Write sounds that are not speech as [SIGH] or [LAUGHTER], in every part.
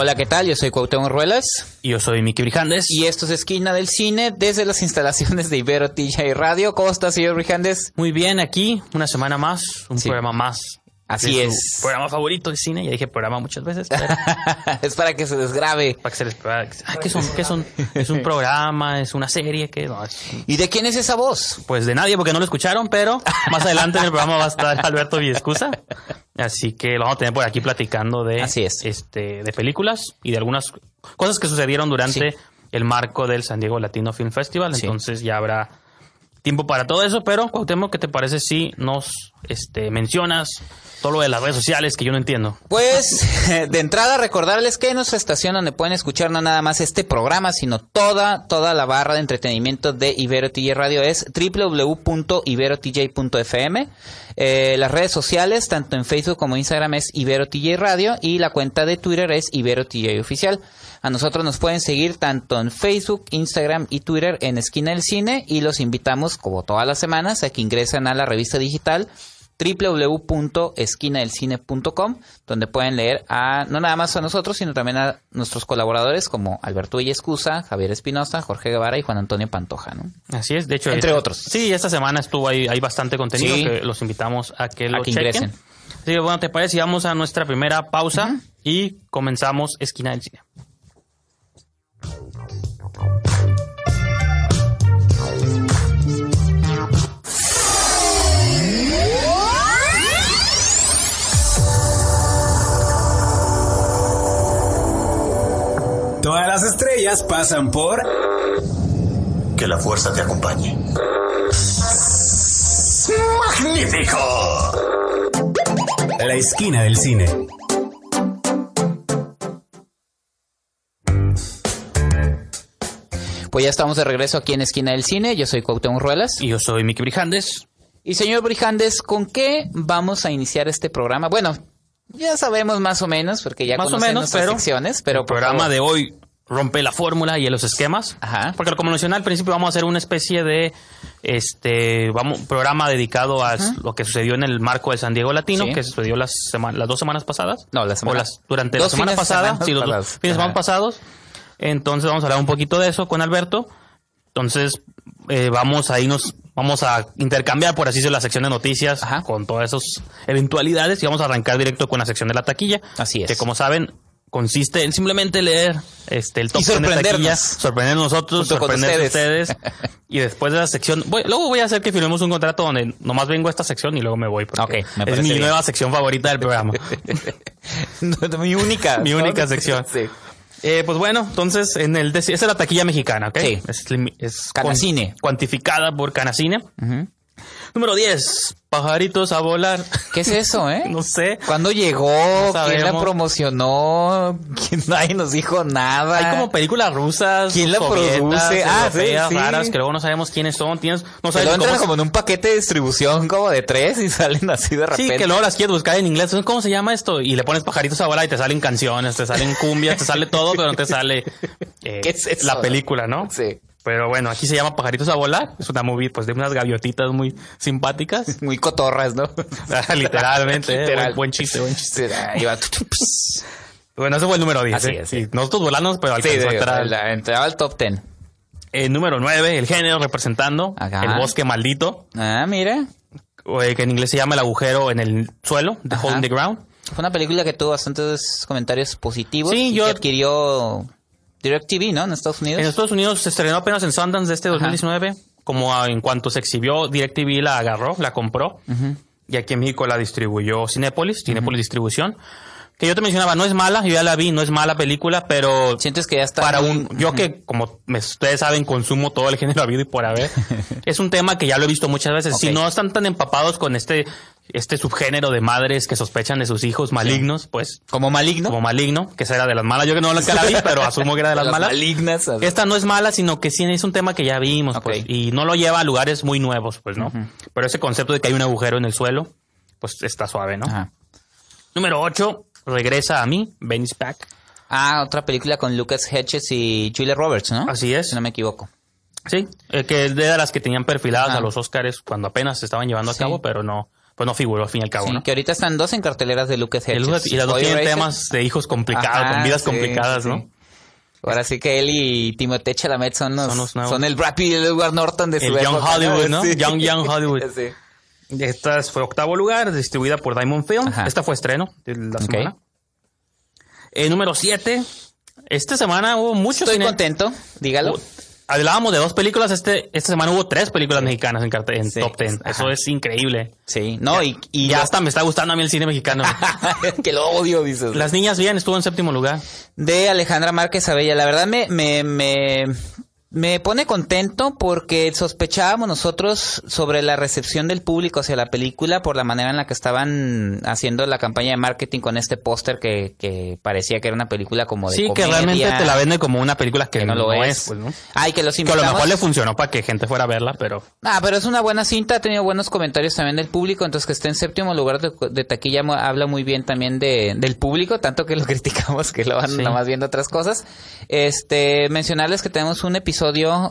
Hola, ¿qué tal? Yo soy Cuauhtémoc Ruelas Y yo soy Miki Brijandes. y esto es Esquina del Cine desde las instalaciones de Ibero TJ Radio. ¿Cómo está, señor Brijandes? Muy bien, aquí, una semana más, un Sí. programa más. Así es. Programa favorito de cine, ya dije programa muchas veces. pero [LAUGHS] es para que se desgrabe. para que se les que- ah, ¿qué son? ¿Qué son? ¿Es un [LAUGHS] programa? ¿Es una serie? ¿Qué? No, es- ¿Y de quién es esa voz? pues de nadie porque no lo escucharon, pero más adelante en el programa va a estar Alberto Villescusa. Así que lo vamos a tener por aquí platicando de, Así es. este, de películas y de algunas cosas que sucedieron durante Sí. el marco del San Diego Latino Film Festival. Sí. Entonces ya habrá tiempo para todo eso, pero Cuauhtémoc, ¿qué te parece si nos este, mencionas todo lo de las redes sociales que yo no entiendo? Pues, [LAUGHS] de entrada, recordarles que en nuestra estación donde pueden escuchar no nada más este programa, sino toda, toda la barra de entretenimiento de Ibero TJ Radio es www.iberotj.fm. Eh, las redes sociales, tanto en Facebook como Instagram, es Ibero TJ Radio y la cuenta de Twitter es Ibero TJ Oficial. A nosotros nos pueden seguir tanto en Facebook, Instagram y Twitter en Esquina del Cine y los invitamos, como todas las semanas, a que ingresen a la revista digital www.esquinadelcine.com, donde pueden leer a no nada más a nosotros, sino también a nuestros colaboradores como Alberto Villescusa, Javier Espinosa, Jorge Guevara y Juan Antonio Pantoja. ¿no? Así es, de hecho. Entre otros. Sí, esta semana estuvo ahí, hay bastante contenido Sí. que los invitamos a que lo que chequen. ingresen. Así que bueno, ¿te parece? vamos a nuestra primera pausa y comenzamos Esquina del Cine. Todas las estrellas pasan por Que la fuerza te acompañe. ¡Magnífico! la esquina del cine. Pues ya estamos de regreso aquí en Esquina del Cine. Yo soy Cuauhtémoc Ruelas. Y yo soy Miki Brijandes. Y señor Brijandes, ¿con qué vamos a iniciar este programa? Bueno, ya sabemos más o menos, porque ya Más o conocen menos, nuestras pero secciones, pero el programa favor. de hoy rompe la fórmula y los esquemas. Ajá. Porque como mencioné al principio vamos a hacer una especie de este vamos programa dedicado a lo que sucedió en el marco de San Diego Latino, Sí. que sucedió las las dos semanas pasadas. No, la semana- O las, durante dos la semana pasada, sí, los dos fines de semana pasados. Entonces vamos a hablar un poquito de eso con Alberto. Entonces eh, vamos a irnos, vamos a intercambiar, por así decirlo, la sección de noticias Ajá. con todas esas eventualidades y vamos a arrancar directo con la sección de la taquilla. Así es. Que como saben, consiste en simplemente leer este el top 10 de sorprendernos. sorprendernos nosotros, sorprender a ustedes. ustedes. [LAUGHS] y después de la sección, voy- luego voy a hacer que firmemos un contrato donde nomás vengo a esta sección y luego me voy. Porque Ok, me es mi bien. nueva sección favorita del programa. [LAUGHS] Mi única. [LAUGHS] mi única sección. Sí. Eh, pues bueno, entonces en el esa es la taquilla mexicana, ¿ok? Sí. Es, es Canacine. cuan- cuantificada por Canacine. Número 10, pajaritos a volar. ¿Qué es eso, eh? [LAUGHS] no sé. ¿Cuándo llegó? No ¿Quién la promocionó? ¿Quién [LAUGHS] nadie nos dijo nada? Hay como películas rusas. ¿Quién la produce? Ah, sí, sí. raras, que luego no sabemos quiénes son. Tienes, no sabes cómo entran como en un paquete de distribución como de tres y [LAUGHS] salen así de repente. Sí, que luego las quieres buscar en inglés. ¿Cómo se llama esto? Y le pones pajaritos a volar y te salen canciones, te salen cumbias, te sale todo, pero no te sale eh, ¿Qué es eso? la película, ¿no? Sí. Pero bueno, aquí se llama Pajaritos a volar. Es una movie pues de unas gaviotitas muy simpáticas. [LAUGHS] Muy cotorras, ¿no? Literalmente. eh, [LAUGHS] Literal. Buen, buen chiste, buen chiste. Sí. Sí, Bueno, ese fue el número 10. Así eh. es, sí. Sí, Nosotros volamos, pero alcanzó digo, entrar. la- entraba al top ten. El número 9, el género representando Ajá. el bosque maldito. Ah, mira. eh, que en inglés se llama el agujero en el suelo, The. Hole in the Ground. Fue una película que tuvo bastantes comentarios positivos. Sí, y yo- que adquirió DirecTV, ¿no? En Estados Unidos. En Estados Unidos se estrenó apenas en Sundance de este 2019. Como a- en cuanto se exhibió, DirecTV la agarró, la compró. Y aquí en México la distribuyó Cinépolis, Cinépolis Distribución. Que yo te mencionaba, no es mala, yo ya la vi, no es mala película, pero Sientes que ya está. para muy- un yo que como me- ustedes saben consumo todo el género habido y por haber [LAUGHS] es un tema que ya lo he visto muchas veces si no están tan empapados con este este subgénero de madres que sospechan de sus hijos malignos pues Como maligno. como maligno que esa era de las malas yo que no la vi pero asumo que era de las, [LAUGHS] malas malignas. esta no es mala sino que sí es un tema que ya vimos Ok. pues y no lo lleva a lugares muy nuevos pues no pero ese concepto de que hay un agujero en el suelo pues está suave no Ajá. número 8 regresa a mí Benny's Back Ah, otra película con Lucas Hedges y Julia Roberts, ¿no? Así es. Si no me equivoco. Sí, eh, que es de las que tenían perfiladas Ah. a los Oscars cuando apenas se estaban llevando Sí. a cabo, pero no, pues no figuró al fin y al cabo, Sí, ¿no? que ahorita están dos en carteleras de Lucas Hedges. y las dos tienen temas de hijos complicados, Ajá, con vidas sí, complicadas, sí. ¿no? Ahora sí que él y Timothée Chalamet son los, Son los son el Brad Pitt y el Edward Norton de su El Young Hollywood, ¿no? [LAUGHS] Sí. Young, Young Hollywood. [LAUGHS] Esta fue octavo lugar, distribuida por Diamond Film. Ajá. Esta fue estreno de la semana. Eh, número siete. Esta semana hubo muchos Estoy cine- contento, dígalo. Hablábamos de dos películas. Este, esta semana hubo tres películas mexicanas en, en Sí. top ten. Eso es increíble. Sí, no, y, y Y ya lo- hasta me está gustando a mí el cine mexicano. [LAUGHS] que lo odio, dices. Las niñas bien, estuvo en séptimo lugar. de Alejandra Márquez Abella. La verdad me, me, me, me pone contento porque sospechábamos nosotros sobre la recepción del público hacia la película por la manera en la que estaban haciendo la campaña de marketing con este póster que, que parecía que era una película como de Sí, que realmente te la vende como una película que, que no lo es. pues, ¿no? Ay, que los Que a lo invitamos. mejor le funcionó para que gente fuera a verla, pero Ah, pero es una buena cinta, ha tenido buenos comentarios también del público, entonces que esté en séptimo lugar de, de taquilla habla muy bien también de, del público, tanto que lo [LAUGHS] criticamos que lo van Sí. nomás viendo otras cosas. Este, mencionarles que tenemos un episodio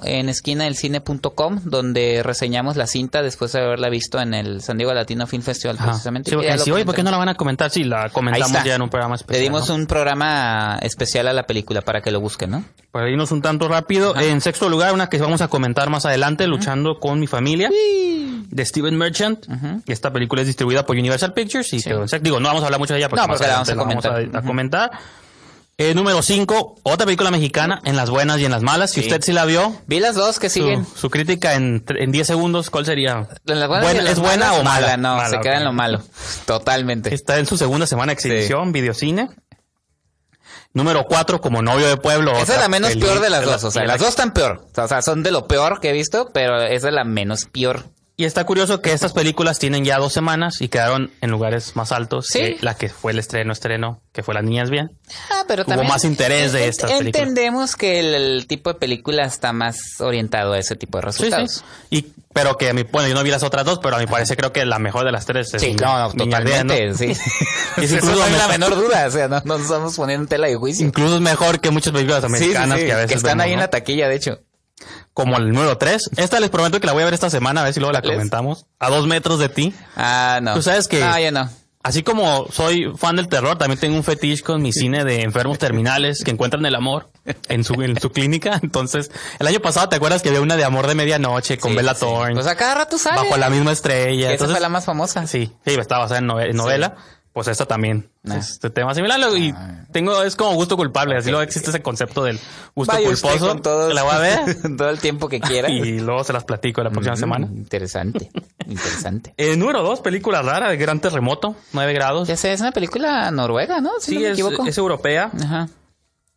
en esquinadelcine.com donde reseñamos la cinta después de haberla visto en el San Diego Latino Film Festival Ajá. precisamente. Sí, sí, oye, ¿por qué no la van a comentar? Sí, la comentamos ya en un programa Le especial. dimos ¿no? un programa especial a la película para que lo busquen, ¿no? Para irnos un tanto rápido. En sexto lugar, una que vamos a comentar más adelante, Luchando con mi familia, de Steven Merchant. Esta película es distribuida por Universal Pictures y sexto. Digo, no vamos a hablar mucho de ella porque, No, más la vamos a comentar. a, a comentar. Eh, número 5, otra película mexicana, En las buenas y en las malas. Si Sí. usted sí la vio, Vi las dos que siguen. su crítica en tre- en 10 segundos, ¿cuál sería? En las buenas y Buena- en las ¿Es buena o mala? No, Mala, se queda en lo malo. Totalmente. Está en su segunda semana de exhibición, videocine. Número 4, como novio de pueblo. Esa es la menos peli- peor de las la- dos. O sea, las la- dos están peor. O sea, son de lo peor que he visto, pero esa es la menos peor. Y está curioso que estas películas tienen ya dos semanas y quedaron en lugares más altos Sí. que la que fue el estreno estreno, que fue Las Niñas Bien. Ah, pero Hubo también más interés de estas películas. Entendemos que el, el tipo de película está más orientado a ese tipo de resultados. Y, pero que a mi, bueno, yo no vi las otras dos, pero a mi parecer creo que la mejor de las tres es Sí, no, no, Niñas Bien, ¿no? totalmente, sí. [LAUGHS] Es Eso incluso no la menor duda, o sea, no no nos estamos poniendo en tela de juicio. Incluso es mejor que muchas películas Sí, sí, americanas sí, que a veces están vemos, ahí en la taquilla, de hecho. Como el número 3. Esta les prometo que la voy a ver esta semana, a ver si luego la comentamos. A dos metros de ti. Ah, no. Tú sabes que- No, ya no. Así como soy fan del terror, también tengo un fetiche con mi cine de enfermos terminales que encuentran el amor en su, en su clínica. [LAUGHS] Entonces, el año pasado, ¿te acuerdas que había una de amor de medianoche con Sí, Bella sí. Thorne? Pues a cada rato sale. bajo la misma estrella. Esa Entonces, fue la más famosa. Sí, sí, está basada en nove- en novela. Pues esta también. Ah. Es este tema similar. Y tengo, es como gusto culpable. Así luego existe ese concepto del gusto Vaya culposo. con todos- La voy a ver. [LAUGHS] todo el tiempo que quiera. y luego se las platico la próxima semana. Interesante, interesante. [LAUGHS] Eh, número dos, película rara de Gran Terremoto, 9 grados. Ya sé, es una película noruega, ¿no? Si Sí, no me es, equivoco. es europea. Ajá.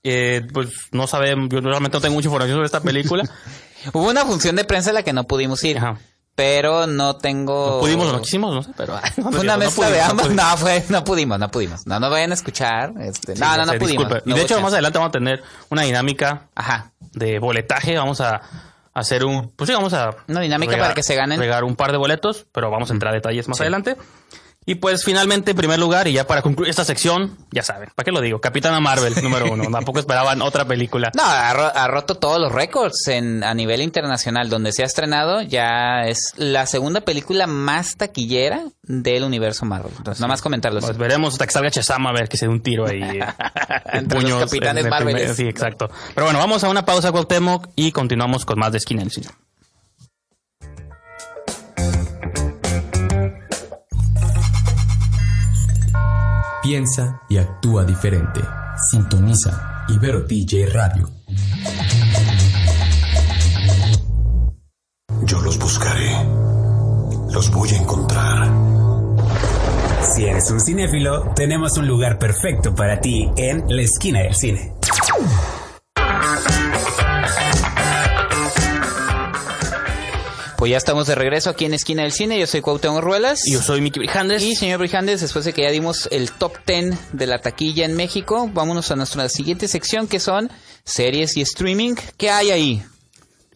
Eh, pues no sabemos, yo realmente no tengo mucha información sobre esta película. [LAUGHS] Hubo una función de prensa a la que no pudimos ir, Ajá. Pero no tengo... No pudimos o no quisimos, no sé, pero... no, [LAUGHS] Fue una no mezcla pudimos, de no ambos. No, fue, no pudimos, no pudimos. No, no vayan a escuchar. Este, Sí, no, no, no sé, pudimos. disculpe. no y de hecho, más adelante vamos a tener una dinámica Ajá. de boletaje. Vamos a hacer un. Pues sí, vamos a. Una dinámica para que se ganen. Regar un par de boletos, pero vamos a entrar a detalles más adelante. Y pues finalmente, en primer lugar, y ya para concluir esta sección, ya saben, ¿para qué lo digo? Capitana Marvel, número uno. [LAUGHS] Tampoco esperaban otra película. No, ha, ro- ha roto todos los récords en, a nivel internacional. Donde se ha estrenado, ya es la segunda película más taquillera del universo Marvel. Entonces, nada más comentarlo. Pues veremos hasta que salga Shazam a ver que se dé un tiro ahí. [LAUGHS] eh, Entre los capitanes en el Marveles. primer- Sí, exacto. Pero bueno, vamos a una pausa, Cuauhtémoc, y continuamos con más de Esquina del Cine. Piensa y actúa diferente. Sintoniza Ibero TJ Radio. Yo los buscaré. Los voy a encontrar. Si eres un cinéfilo, tenemos un lugar perfecto para ti en la esquina del cine. Pues ya estamos de regreso aquí en Esquina del Cine. Yo soy Cuauhtémoc Ruelas. Y yo soy Mickey Brijandes. Y señor Brijandes, después de que ya dimos el top 10 de la taquilla en México, vámonos a nuestra siguiente sección que son series y streaming. ¿Qué hay ahí?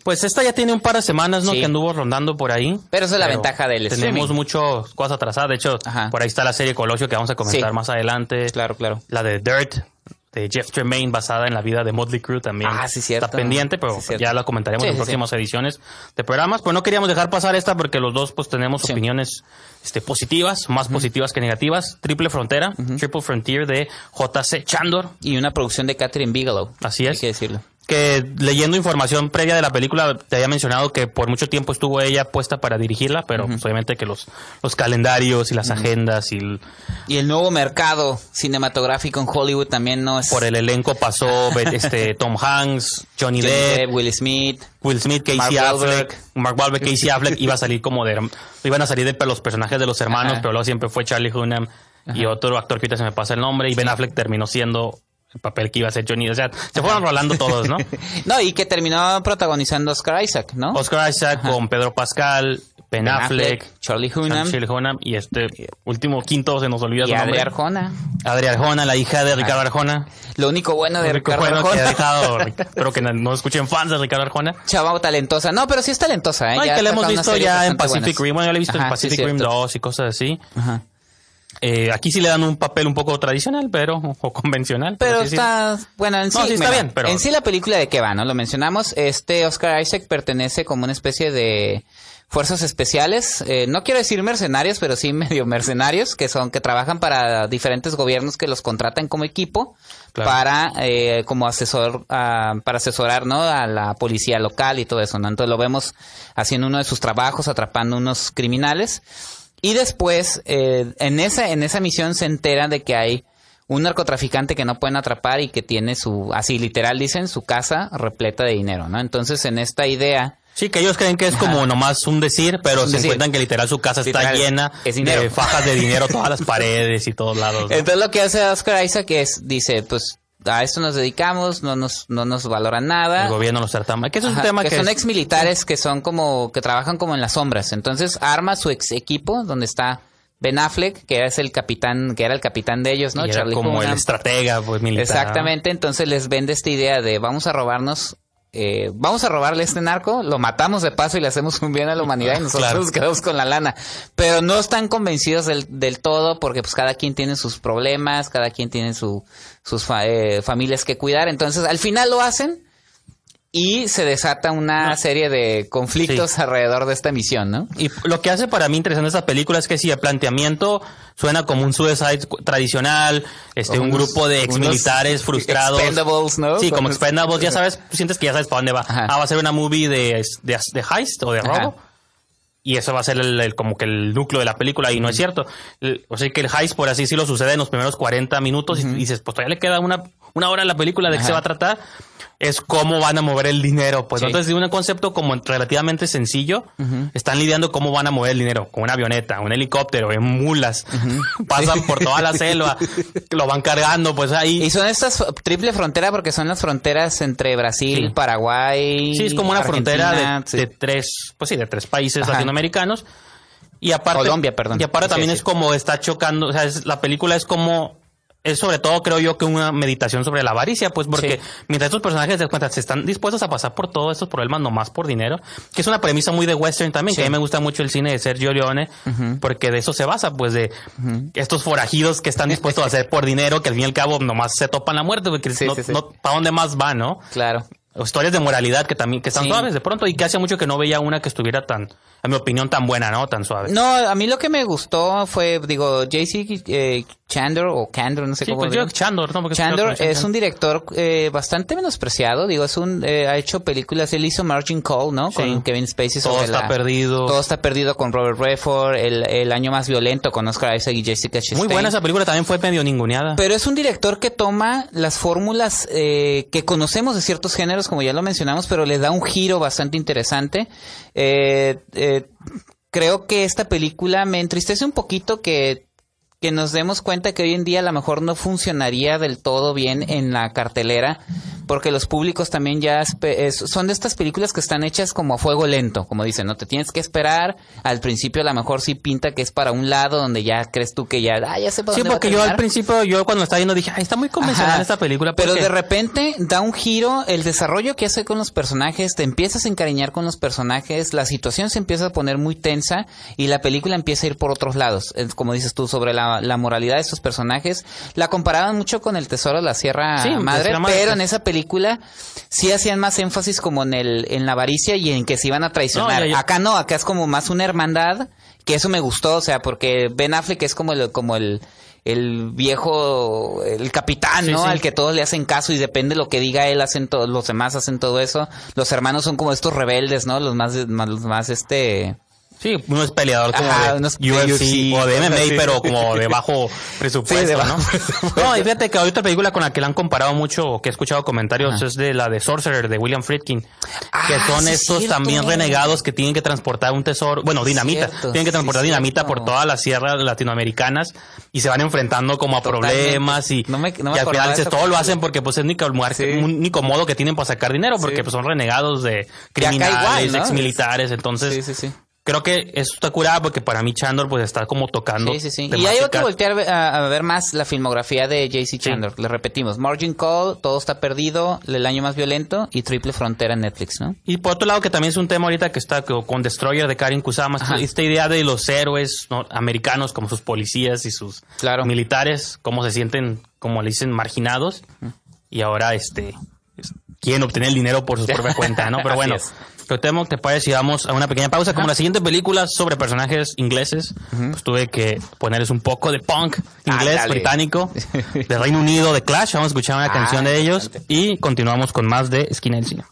Pues esta ya tiene un par de semanas, ¿no? Sí. Que anduvo rondando por ahí. Pero esa es la ventaja del Tenemos streaming. muchas cosas atrasadas. De hecho, Ajá. por ahí está la serie Colosio que vamos a comentar Sí. más adelante. Claro, claro. La de Dirt, de Jeff Tremaine, basada en la vida de Motley Crue también. Ah, sí, cierto. Está pendiente, pero Sí, ya la comentaremos Sí, en sí, próximas ediciones de programas. Pues no queríamos dejar pasar esta porque los dos pues tenemos opiniones este, positivas, más positivas que negativas. Triple Frontera, Triple Frontier de J.C. Chandor. Y una producción de Catherine Bigelow. Así Hay es. que decirlo. Que leyendo información previa de la película te había mencionado que por mucho tiempo estuvo ella puesta para dirigirla, pero pues, obviamente que los, los calendarios y las agendas y el- Y el nuevo mercado cinematográfico en Hollywood también no es... por el elenco pasó [LAUGHS] este Tom Hanks, Johnny, Johnny Depp, Depp, Will Smith. Will Smith, Casey Mark Affleck. Mark Wahlberg, [LAUGHS] Casey Affleck iba a salir como de iban a salir de los personajes de los hermanos, pero luego siempre fue Charlie Hunnam y otro actor que ahorita se me pasa el nombre y Ben Affleck terminó siendo el papel que iba a ser Johnny, o sea, se fueron rolando todos, ¿no? [LAUGHS] No, y que terminó protagonizando Oscar Isaac, ¿no? Oscar Isaac con Pedro Pascal, Ben, Ben Affleck, Charlie Hunnam Shirley Hunnam y este último quinto se nos olvida y su nombre. Adria Arjona. Adria Arjona, la hija de Ricardo Arjona. Lo único bueno de Lo único Ricardo bueno que Arjona. dejado, [LAUGHS] espero que no, escuchen fans de Ricardo Arjona. Chava talentosa. No, pero sí es talentosa, ¿eh? Ay, Ya que la hemos visto ya en Pacific buenas. Rim. Bueno, yo la he visto Ajá, en sí, Pacific Rim cierto. 2 y cosas así. Ajá. Eh, aquí sí le dan un papel un poco tradicional, pero [LAUGHS] o convencional. Pero está, bueno, en sí, No, sí está mira, bien, pero- en sí la película de qué va, ¿no? Lo mencionamos, este Oscar Isaac pertenece como una especie de fuerzas especiales, eh, no quiero decir mercenarios, pero sí [LAUGHS] medio mercenarios, que son, que trabajan para diferentes gobiernos que los contratan como equipo Claro. para, eh, como asesor, ah, para asesorar, ¿no? A la policía local y todo eso, ¿no? Entonces lo vemos haciendo uno de sus trabajos, atrapando unos criminales. Y después, eh, en esa, en esa misión se entera de que hay un narcotraficante que no pueden atrapar y que tiene su, así literal dicen, su casa repleta de dinero, ¿no? Entonces, en esta idea, Sí, que ellos creen que es como nomás un decir, pero Un se decir. encuentran que literal su casa está llena es de fajas de dinero, todas las [LAUGHS] paredes y todos lados. ¿no? entonces lo que hace Oscar Isaac es, dice, pues, a esto nos dedicamos, no nos, no nos valoran nada. El gobierno los trata mal. Que es Ajá, un tema que, que, son es- ex militares que son como, que trabajan como en las sombras. Entonces arma su ex equipo, donde está Ben Affleck, que es el capitán, que era el capitán de ellos, ¿no? y era Charlie como el estratega pues, militar. Exactamente, entonces les vende esta idea de vamos a robarnos, eh, vamos a robarle este narco, lo matamos de paso y le hacemos un bien a la humanidad y [LAUGHS] nosotros Claro. nos quedamos con la lana. Pero no están convencidos del, del todo porque pues cada quien tiene sus problemas, cada quien tiene su, sus fa- eh, familias que cuidar. Entonces al final lo hacen y se desata una serie de conflictos Sí. alrededor de esta misión, ¿no? Y lo que hace para mí interesante esta película es que si el planteamiento suena como un suicide tradicional, este, un grupo de ex militares unos frustrados. Expendables, ¿no? Sí, como Expendables, ya sabes, tú sientes que ya sabes para dónde va. Ajá. Ah, va a ser una movie de, de, de heist o de Ajá. robo. Y eso va a ser el, el- como que el núcleo de la película y no es cierto. El- o sea que el heist, por así decirlo, sucede en los primeros 40 minutos y dices, pues todavía le queda una, una hora en la película de qué Ajá. se va a tratar. Es cómo van a mover el dinero. Pues Sí. entonces de un concepto como relativamente sencillo, están lidiando cómo van a mover el dinero. Con una avioneta, un helicóptero, en mulas. Pasan por toda la [LAUGHS] selva, lo van cargando, pues ahí. Y son estas triple frontera porque son las fronteras entre Brasil, Sí. Paraguay. Sí, es como una frontera de, sí. de tres, pues sí, de tres países Ajá. latinoamericanos. Y aparte, Colombia, perdón. Y aparte también es como está chocando, o sea, es- la película es como, es sobre todo creo yo que una meditación sobre la avaricia, pues porque Sí. mientras estos personajes se cuenta, se están dispuestos a pasar por todos estos problemas nomás por dinero, que es una premisa muy de western también, que a mí me gusta mucho el cine de Sergio Leone, porque de eso se basa, pues de estos forajidos que están dispuestos a hacer por dinero, que al fin y al cabo nomás se topan la muerte, porque Sí, no, no- ¿para dónde más va, no? Claro. Historias de moralidad que también que están Sí. suaves de pronto y que hace mucho que no veía una que estuviera tan en mi opinión tan buena no tan suave No, a mí lo que me gustó fue, digo, JC eh, Chandor o Candor, no sé sí cómo pues digo. yo Chandor no Porque Chandor creo que es un director eh, bastante menospreciado, digo, es un eh, ha hecho películas, él hizo Margin Call, ¿no? Sí. Con Kevin Spacey Todo sobre está la- perdido. Todo está perdido con Robert Redford, el, el año más violento con Oscar Isaac y Jessica Chastain. muy buena esa película también fue medio ninguneada Pero es un director que toma las fórmulas eh, que conocemos de ciertos géneros, como ya lo mencionamos, pero le da un giro bastante interesante. Eh, eh, creo que esta película me entristece un poquito que, que nos demos cuenta que hoy en día a lo mejor no funcionaría del todo bien en la cartelera, porque los públicos también ya son de estas películas que están hechas como a fuego lento, como dicen, no te tienes que esperar, al principio a lo mejor sí pinta que es para un lado donde ya crees tú que ya, ah, ya para Sí, porque yo al terminar". principio, yo cuando estaba viendo dije, ay, está muy convencional Ajá. esta película. Pero de repente da un giro, el desarrollo que hace con los personajes, te empiezas a encariñar con los personajes, la situación se empieza a poner muy tensa y la película empieza a ir por otros lados. Como dices tú, sobre la, la moralidad de estos personajes. La comparaban mucho con El Tesoro de la Sierra Sí, Madre, pero pues. en esa película sí hacían más énfasis como en, el, en la avaricia y en que se iban a traicionar. No. Acá no, acá es como más una hermandad, que eso me gustó, o sea, porque Ben Affleck es como el, como el, el viejo, el capitán, Sí, ¿no? sí. Al que todos le hacen caso y depende de lo que diga él, hacen todo, los demás hacen todo eso. Los hermanos son como estos rebeldes, ¿no? Los más, más- los más este... Sí, uno es peleador como Ajá, de unos UFC, UFC, o de MMA, sí. pero como de bajo presupuesto, [LAUGHS] Sí, de ¿no? bajo [LAUGHS] No, y fíjate que hay otra película con la que la han comparado mucho, que he escuchado comentarios, es de la de Sorcerer, de William Friedkin, que Ah, son sí, es estos también renegados que tienen que transportar un tesoro, bueno, dinamita, cierto, tienen que transportar dinamita por todas las sierras latinoamericanas y se van enfrentando como a Totalmente. problemas y, No me- no me y al final dices, todo lo hacen porque pues es el único, único modo que tienen para sacar dinero, porque pues son renegados de igual, criminales, ¿no? ex militares, entonces Sí, sí, sí. Creo que eso está curada porque para mí Chandler pues está como tocando. Sí, sí, sí. Y temáticas. hay que voltear a, a ver más la filmografía de JC Chandler. Le repetimos, Margin Call, Todo está perdido, El año más violento y Triple Frontera en Netflix, ¿no? Y por otro lado que también es un tema ahorita que está co- con Destroyer de Karin Kusama, Ajá. esta idea de los héroes ¿no? americanos como sus policías y sus Claro. militares, cómo se sienten, como le dicen, marginados y ahora este es- quieren obtener el dinero por su [LAUGHS] propia cuenta, ¿no? Pero bueno, lo temo, ¿te parece si vamos a una pequeña pausa? Como la siguiente película sobre personajes ingleses, pues tuve que ponerles un poco de punk inglés, británico, de Reino Unido, de Clash. Vamos a escuchar una Ah, canción de ellos y continuamos con más de Esquina del Cine.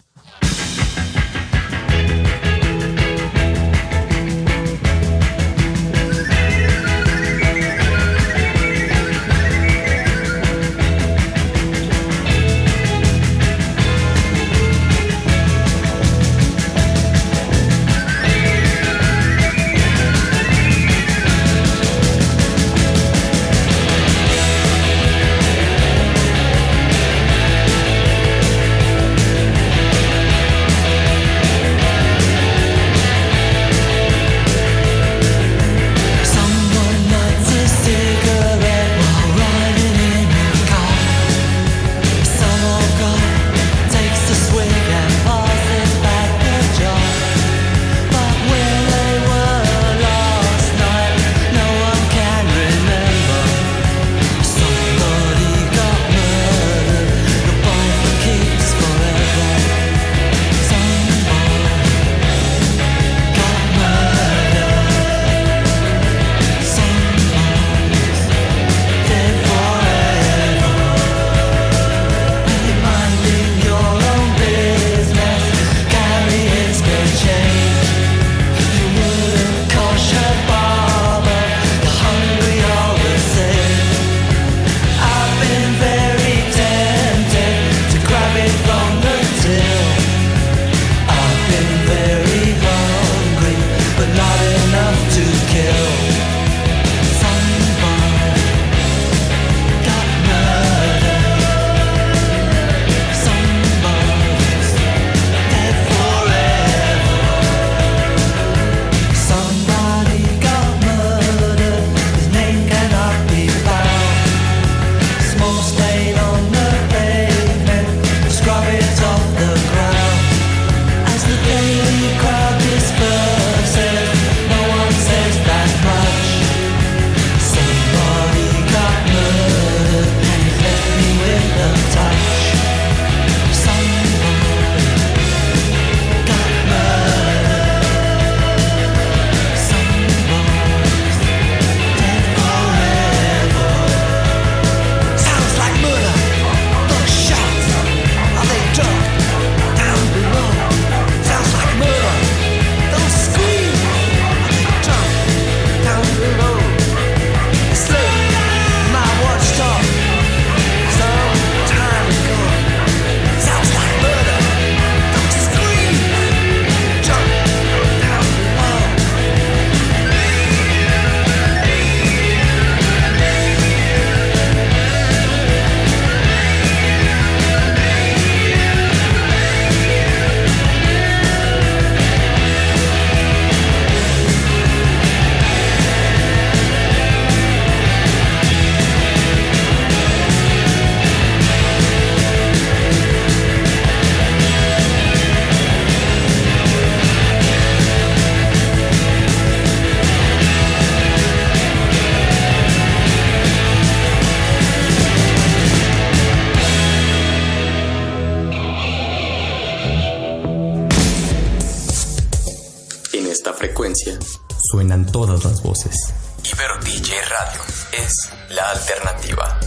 Voces. Ibero DJ Radio es la alternativa.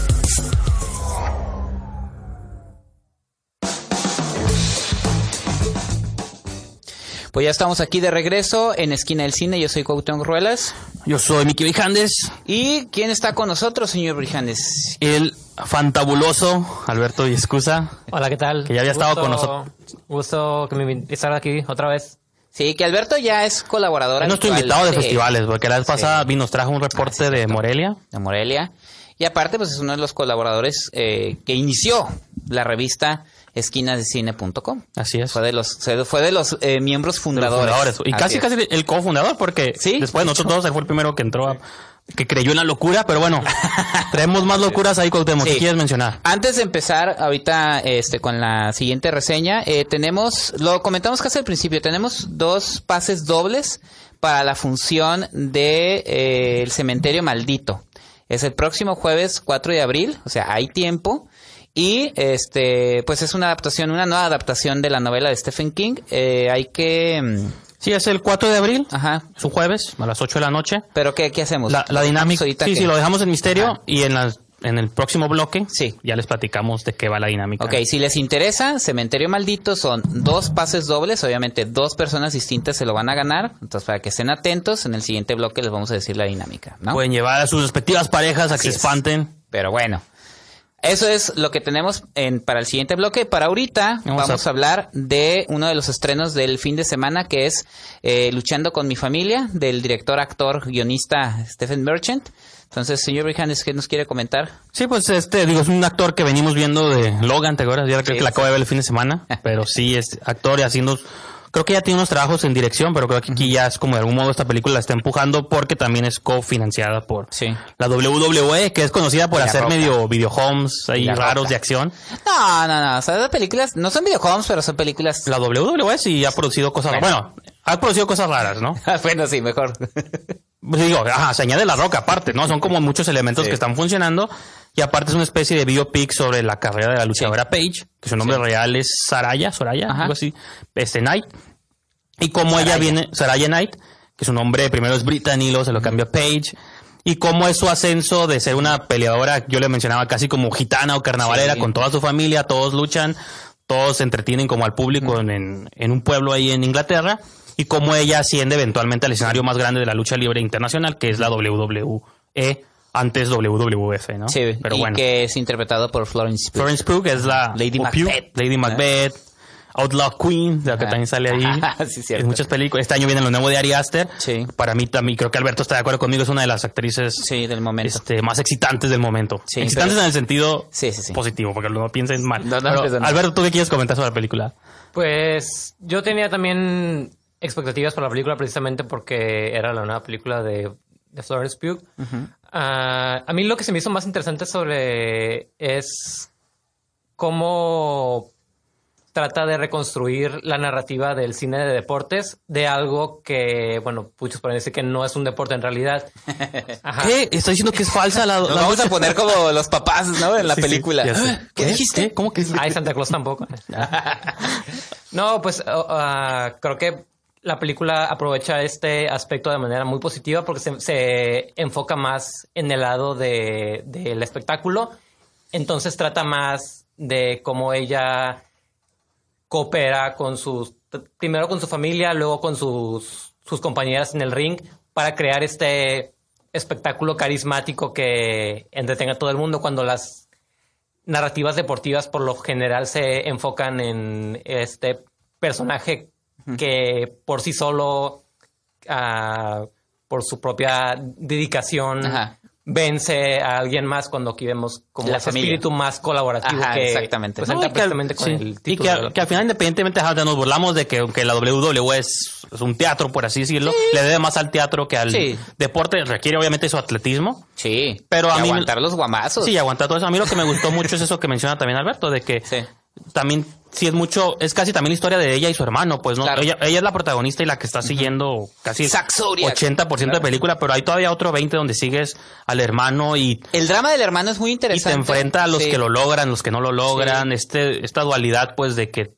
Pues ya estamos aquí de regreso en Esquina del Cine. Yo soy Cuauhtémoc Ruelas. Yo soy Miki Brijandes, ¿Y quién está con nosotros, señor Brijandes? el fantabuloso Alberto Viescusa. Hola, ¿qué tal? Que ya había estado con nosotros. Gusto que me estar aquí otra vez. Sí, que Alberto ya es colaborador Es nuestro invitado de festivales, porque la vez pasada nos trajo un reporte de Morelia. de Morelia. Y aparte, pues es uno de los colaboradores eh, que inició la revista esquinasdecine.com. Así es. Fue de los, fue de los eh, miembros de los fundadores. fundadores. Y Así casi, es. casi el cofundador, porque Sí, después de nosotros él fue el primero que entró, a- que creyó en la locura, pero bueno, [LAUGHS] traemos más locuras ahí, Cuauhtémoc, Sí. ¿qué quieres mencionar? Antes de empezar ahorita este con la siguiente reseña, eh, tenemos, lo comentamos casi al principio, tenemos dos pases dobles para la función de eh, El Cementerio Maldito. Es el próximo jueves 4 de abril, o sea, hay tiempo. Y este, pues es una adaptación, una nueva adaptación de la novela de Stephen King. Eh, hay que, mm, Sí, es el 4 de abril, ajá. es un jueves, a las 8 de la noche. Pero qué, qué hacemos? La, la ¿Lo dinámica, sí, que- sí, lo dejamos en misterio Ajá. y en, las, en el próximo bloque Sí. ya les platicamos de qué va la dinámica. Ok, si les interesa, Cementerio Maldito son dos pases dobles, obviamente dos personas distintas se lo van a ganar, entonces para que estén atentos, en el siguiente bloque les vamos a decir la dinámica, ¿no? Pueden llevar a sus respectivas parejas a que Así se es. espanten. Pero bueno, eso es lo que tenemos en, para el siguiente bloque. Para ahorita Vamos vamos, a- a... hablar de uno de los estrenos del fin de semana que es eh, Luchando con mi familia, del director, actor, guionista Stephen Merchant. Entonces, señor Brijandes, ¿qué nos quiere comentar? Sí, pues este, digo, es un actor que venimos viendo de Logan, ¿te acuerdas? Ya creo que la acabo de ver el fin de semana, [LAUGHS] pero sí es actor y haciendo, creo que ya tiene unos trabajos en dirección, pero creo que aquí ya es como de algún modo esta película la está empujando porque también es cofinanciada por Sí. la WWE, que es conocida por hacer Roca. medio videohomes ahí raros Roca. de acción. No, no, no, o sea, las películas no son videojuegos, pero son películas... La WWE sí ha producido cosas, Bueno. bueno, ha producido cosas raras, ¿no? [LAUGHS] bueno, sí, mejor. Pues digo, ajá, se añade la roca aparte, ¿no? Son como muchos elementos Sí. que están funcionando. Y aparte es una especie de biopic sobre la carrera de la luchadora Paige, que su nombre real es Saraya, Soraya, Ajá. algo así, este Knight. Y cómo ella viene, Saraya Knight, que su nombre primero es Brittany, luego se lo cambia a Paige. Y cómo es su ascenso de ser una peleadora, yo le mencionaba casi como gitana o carnavalera, Sí. con toda su familia, todos luchan, todos se entretienen como al público en un pueblo ahí en Inglaterra. Y cómo ella asciende eventualmente al escenario más grande de la lucha libre internacional, que es la WWE, antes WWF, ¿no? Sí, pero y bueno. que es interpretado por Florence Pugh. Florence Pugh es la Lady Macbeth. Lady Macbeth, Outlaw Queen, de la que también sale ahí. [LAUGHS] Sí, cierto. En muchas películas. Este año viene lo nuevo de Ari Aster. Sí. Para mí también, creo que Alberto está de acuerdo conmigo, es una de las actrices Sí, del momento. este, más excitantes del momento. Sí, excitantes pero- en el sentido Sí, sí, sí. positivo, porque no piensen mal. No, no Pero, piensen mal. Alberto, ¿tú qué quieres comentar sobre la película? Pues yo tenía también expectativas para la película precisamente porque era la nueva película de, de Florence Pugh. Ah, a mí lo que se me hizo más interesante sobre es cómo trata de reconstruir la narrativa del cine de deportes de algo que, bueno, muchos pueden decir que no es un deporte en realidad. [LAUGHS] Ajá. ¿Qué? Está diciendo que es falsa la, Nos la vamos a poner como los papás, ¿no? En la Sí, película. ¿Qué dijiste? ¿Cómo que Ay, Santa Claus tampoco. [LAUGHS] no, pues uh, creo que la película aprovecha este aspecto de manera muy positiva porque se, enfoca más en el lado de- del espectáculo. Entonces trata más de cómo ella coopera con sus, primero con su familia, luego con sus, sus compañeras en el ring para crear este espectáculo carismático que entretenga a todo el mundo cuando las narrativas deportivas por lo general se enfocan en este personaje que por sí solo, ah, por su propia dedicación, Ajá. vence a alguien más cuando aquí vemos como familia. espíritu más colaborativo Ajá, que exactamente. presenta No, y que al- perfectamente con sí, el y que, de al- la- que al final, independientemente, nos burlamos de que aunque la WWE es, es un teatro, por así decirlo, le debe más al teatro que al Sí. deporte. Requiere obviamente su atletismo. Sí. Pero a Y mí aguantar los guamazos. Sí, aguantar todo eso. A mí lo que me gustó mucho es eso que menciona también Alberto, de que Sí. también, sí es mucho, es casi también la historia de ella y su hermano, pues, ¿no? Claro. Ella, ella es la protagonista y la que está siguiendo casi Zodiac. 80% de película, pero hay todavía otro 20 donde sigues al hermano y El drama del hermano es muy y interesante. te enfrenta a los Sí. que lo logran, los que no lo logran, este, esta dualidad pues de que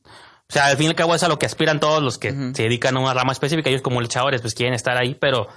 O sea, al fin y al cabo es a lo que aspiran todos los que se dedican a una rama específica. Ellos como luchadores pues quieren estar ahí, pero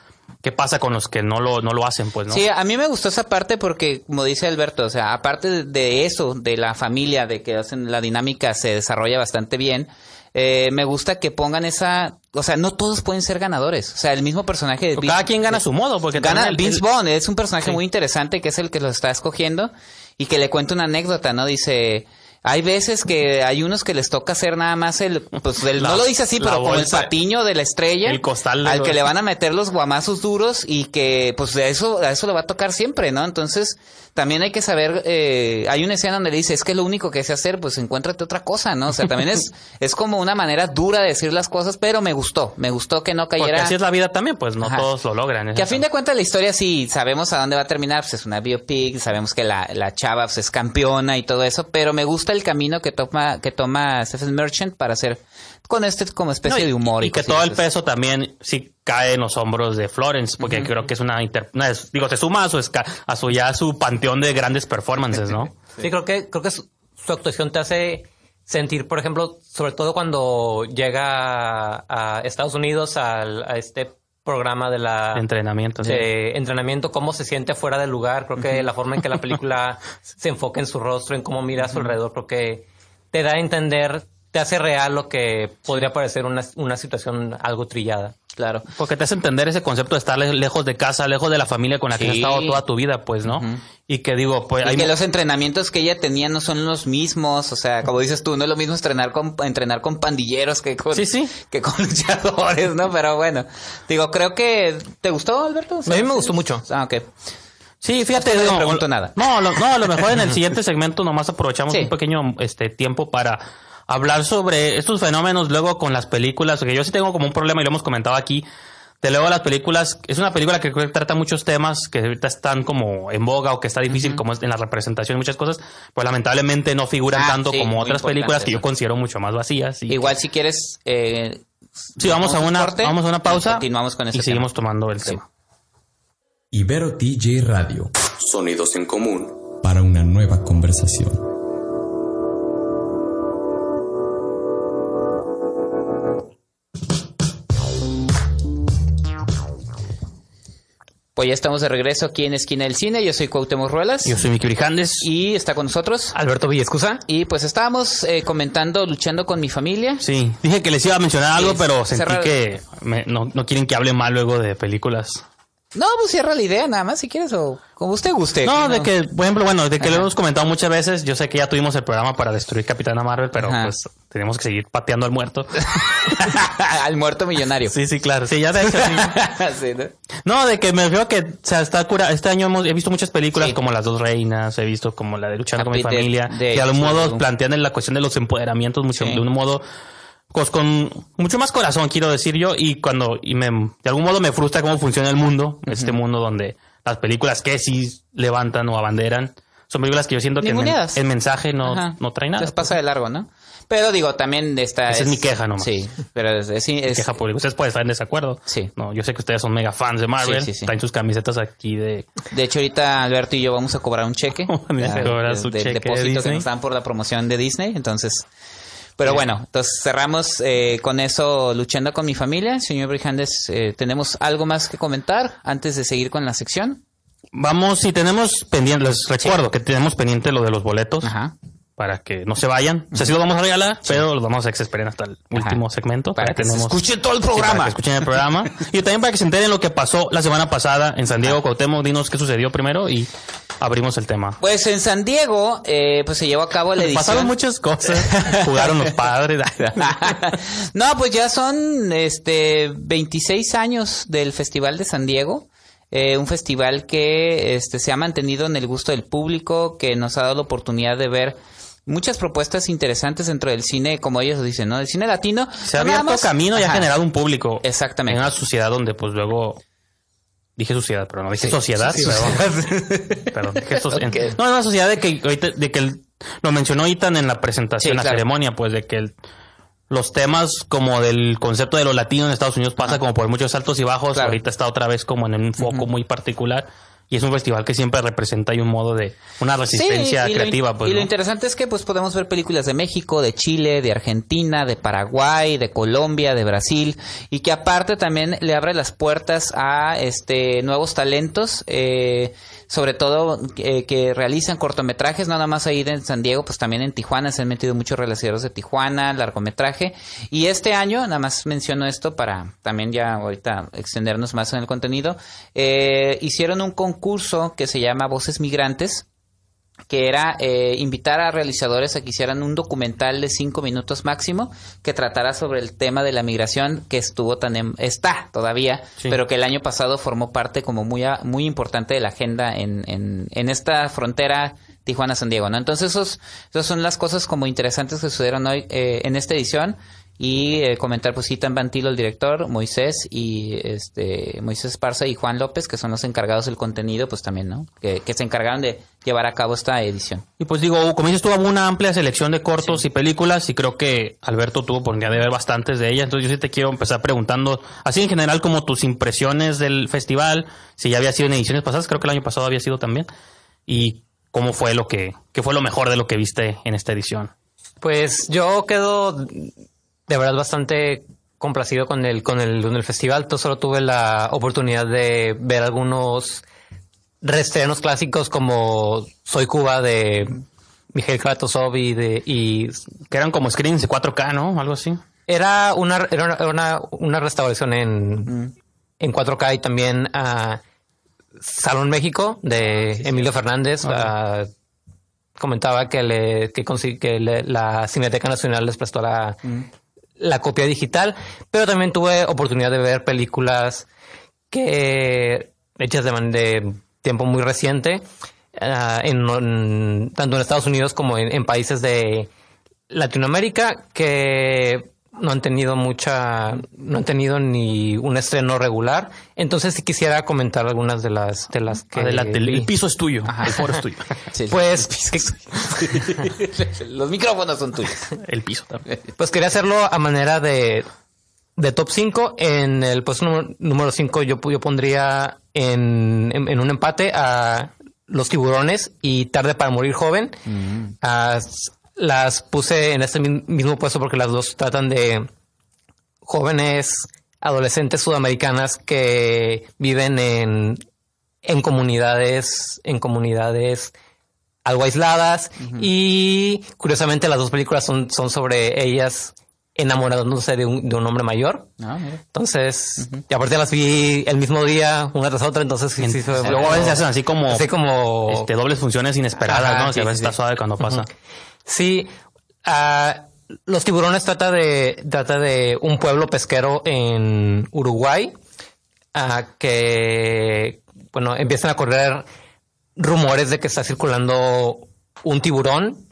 ¿qué pasa con los que no lo, no lo hacen? Pues, ¿no? Sí, a mí me gustó esa parte porque, como dice Alberto, o sea, aparte de- eso, de la familia, de que hacen la dinámica se desarrolla bastante bien, eh, me gusta que pongan esa, o sea, no todos pueden ser ganadores. O sea, el mismo personaje de Pero cada quien gana a su modo, porque Gana el- Vince el- Vaughn, es un personaje Sí. muy interesante que es el que lo está escogiendo y que le cuenta una anécdota, ¿no? Dice, hay veces que hay unos que les toca hacer nada más el, pues el- La- no lo dice así, pero como el bolsa, patiño de la estrella, el costal de al que le van a meter los guamazos duros y que pues a eso, a eso le va a tocar siempre, ¿no? Entonces, también hay que saber, eh, hay una escena donde le dice, es que lo único que sé hacer, pues encuéntrate otra cosa, ¿no? O sea, también es, [LAUGHS] es como una manera dura de decir las cosas, pero me gustó, me gustó que no Porque cayera. así es la vida también, pues no Ajá. todos lo logran. Que a fin de cuentas la historia sí sabemos a dónde va a terminar, pues es una biopic, sabemos que la, la chava pues, es campeona y todo eso, pero me gusta el camino que toma, que toma Stephen Merchant para hacer con este como especie No, y- de humor. y, Y, que todo el peso también sí cae en los hombros de Florence, porque creo que es una, inter- una es- digo, se suma a su, esca- a su ya su panteón de grandes performances, ¿no? [LAUGHS] Sí, creo que, creo que su, su actuación te hace sentir, por ejemplo, sobre todo cuando llega a, a Estados Unidos al- a este programa de la Entrenamiento. sí. entrenamiento, cómo se siente fuera del lugar. Creo que la forma en que la película [LAUGHS] se enfoca en su rostro, en cómo mira a su alrededor, creo que te da a entender, te hace real lo que podría parecer una, una situación algo trillada. Claro. Porque te hace entender ese concepto de estar le- lejos de casa, lejos de la familia con la que has estado toda tu vida, pues, ¿no? Y que digo, pues Y hay que los entrenamientos que ella tenía no son los mismos, o sea, como dices tú, no es lo mismo entrenar con, entrenar con pandilleros que con, Sí, sí. que con [LAUGHS] luchadores, ¿no? Pero bueno, digo, creo que, ¿te gustó, Alberto? O sea, A mí me gustó mucho. Ah, ok. Sí, fíjate. No pregunto nada. No, lo, no, a lo mejor en el siguiente segmento nomás aprovechamos Sí. un pequeño este tiempo para hablar sobre estos fenómenos luego con las películas, porque yo sí tengo como un problema y lo hemos comentado aquí. De luego las películas, es una película que creo que trata muchos temas que ahorita están como en boga o que está difícil como es en la representación muchas cosas, pues lamentablemente no figuran Ah, tanto sí, como otras películas que yo considero mucho más vacías. Y, Igual si quieres, eh, sí, vamos a un una, corte vamos a una pausa Continuamos con ese y tema. seguimos tomando el Sí. tema. Ibero TJ Radio. Sonidos en común. Para una nueva conversación. Pues ya estamos de regreso aquí en Esquina del Cine. Yo soy Cuauhtémoc Ruelas. Yo soy Miki Brijandes. Y está con nosotros. Alberto Villescusa. Y pues estábamos eh, comentando, luchando con mi familia. Sí, dije que les iba a mencionar algo, Sí, pero sentí cerrar- que me- no, no quieren que hable mal luego de películas. No, pues cierra la idea nada más si quieres o como usted guste. No, de que, por ejemplo, bueno, de que lo hemos comentado muchas veces, yo sé que ya tuvimos el programa para destruir Capitana Marvel, pero Ajá. pues tenemos que seguir pateando al muerto. [LAUGHS] Al muerto millonario. sí, sí, claro. Sí, ya de hecho, sí. [LAUGHS] Sí, ¿no? No, de que me refiero que, o sea, está cura. Este año hemos, he visto muchas películas Sí. como Las Dos Reinas, he visto como la de Luchando con mi familia, Death Day, que a lo sí. modo plantean la cuestión de los empoderamientos mucho, de un modo, pues con mucho más corazón, quiero decir yo, y cuando, y me, de algún modo me frustra cómo funciona el mundo, este mundo donde las películas que sí levantan o abanderan, son películas que yo siento que el, men- Ninguneadas. el mensaje no, Ajá. no trae nada. Les pasa de largo, ¿no? Pero digo, también está... Esa es mi queja nomás. Sí, pero es... es- es- queja pública. Ustedes pueden estar en desacuerdo. Sí. No, yo sé que ustedes son mega fans de Marvel. Sí, sí, sí. Traen sus camisetas aquí de De hecho, ahorita Alberto y yo vamos a cobrar un cheque. [LAUGHS] Van a ya, cobrar de- su cheque de depósito que nos dan por la promoción de Disney. Entonces, pero bueno, entonces cerramos eh, con eso luchando con mi familia. Señor Brijandes, eh, ¿tenemos algo más que comentar antes de seguir con la sección? Vamos, si tenemos pendiente, les recuerdo que tenemos pendiente lo de los boletos Ajá. para que no se vayan. O sea, sí los vamos a regalar, pero los vamos a esperar hasta el último segmento. Para que se tenemos- escuche todo el Sí, para programa. que escuchen el programa. [LAUGHS] y también para que se enteren lo que pasó la semana pasada en San Diego, Cuauhtémoc. Dinos qué sucedió primero y abrimos el tema. Pues en San Diego, eh, pues se llevó a cabo la edición. Pasaron muchas cosas. [LAUGHS] Jugaron los padres. [LAUGHS] no, pues ya son este 26 años del Festival de San Diego. Eh, un festival que este, se ha mantenido en el gusto del público, que nos ha dado la oportunidad de ver muchas propuestas interesantes dentro del cine, como ellos dicen, ¿no? El cine latino. Se ha abierto más- camino y ha generado un público. Exactamente. En una sociedad donde, pues luego. Dije sociedad, pero no dije Sí. sociedad. Sí, perdón. Perdón, dije soci- Ok. No, en una sociedad de que de que el- lo mencionó Itan en la presentación, Sí, la claro. ceremonia, pues de que el- los temas como del concepto de lo latino en Estados Unidos pasa como por muchos altos y bajos. Claro. Ahorita está otra vez como en un foco muy particular. Y es un festival que siempre representa ahí un modo de una resistencia Sí, y lo in- creativa. pues, y lo ¿no? interesante es que pues podemos ver películas de México, de Chile, de Argentina, de Paraguay, de Colombia, de Brasil y que aparte también le abre las puertas a este nuevos talentos, eh, sobre todo eh, que realizan cortometrajes, no nada más ahí en San Diego, pues también en Tijuana se han metido muchos realizaderos de Tijuana, largometraje y este año, nada más menciono esto para también ya ahorita extendernos más en el contenido, eh, hicieron un concurso que se llama Voces Migrantes que era eh, invitar a realizadores a que hicieran un documental de cinco minutos máximo que tratara sobre el tema de la migración que estuvo tan en- está todavía, Sí. pero que el año pasado formó parte como muy a- muy importante de la agenda en, en, en esta frontera Tijuana-San Diego, ¿no? Entonces esos, esas son las cosas como interesantes que sucedieron hoy eh, en esta edición y eh, comentar pues Itan Bantilo, el director, Moisés y este Moisés Esparza y Juan López, que son los encargados del contenido, pues también, ¿no? Que, que se encargaron de llevar a cabo esta edición. Y pues digo, como dices hubo una amplia selección de cortos y películas y creo que Alberto tuvo oportunidad de ver bastantes de ellas. Entonces yo sí te quiero empezar preguntando, así en general como tus impresiones del festival, si ya había sido en ediciones pasadas, creo que el año pasado había sido también, y cómo fue lo que, qué fue lo mejor de lo que viste en esta edición. Pues yo quedo de verdad bastante complacido con el, con el, con el festival. Yo solo tuve la oportunidad de ver algunos reestrenos clásicos como Soy Cuba de Miguel Kratosov y de, y Que eran como screens de 4K, ¿no? Algo así. era una, era una, una, restauración en, en 4K y también a Salón México de Emilio Fernández. ah, comentaba que le que, que le- la Cineteca Nacional les prestó la, la copia digital, pero también tuve oportunidad de ver películas que hechas de, tiempo muy reciente, ah, en, tanto en Estados Unidos como en países de Latinoamérica que no han tenido mucha, no han tenido ni un estreno regular. Entonces sí quisiera comentar algunas de las de las que Adelante, el, piso es tuyo, el foro es tuyo. [LAUGHS] Sí, Pues, que- [LAUGHS] los micrófonos son tuyos. el piso también. Pues quería hacerlo a manera de, de top 5. En el puesto número- número 5 yo, yo pondría en, en- en un empate a Los Tiburones y Tarde para Morir Joven. Ah, s- las puse en este mi- mismo puesto porque las dos tratan de jóvenes adolescentes sudamericanas que viven en, en comunidades, en comunidades algo aisladas y curiosamente las dos películas son, son sobre ellas enamorándose de un, de un hombre mayor. Ah. Entonces, y aparte las vi el mismo día, una tras otra, entonces sí, sí, fue- Luego a veces se hacen así como, así como este, dobles funciones inesperadas, Ajá, ¿no? Sí, a veces está suave cuando pasa. Sí, ah, Los Tiburones trata de, trata de un pueblo pesquero en Uruguay ah, que, bueno, empiezan a correr rumores de que está circulando un tiburón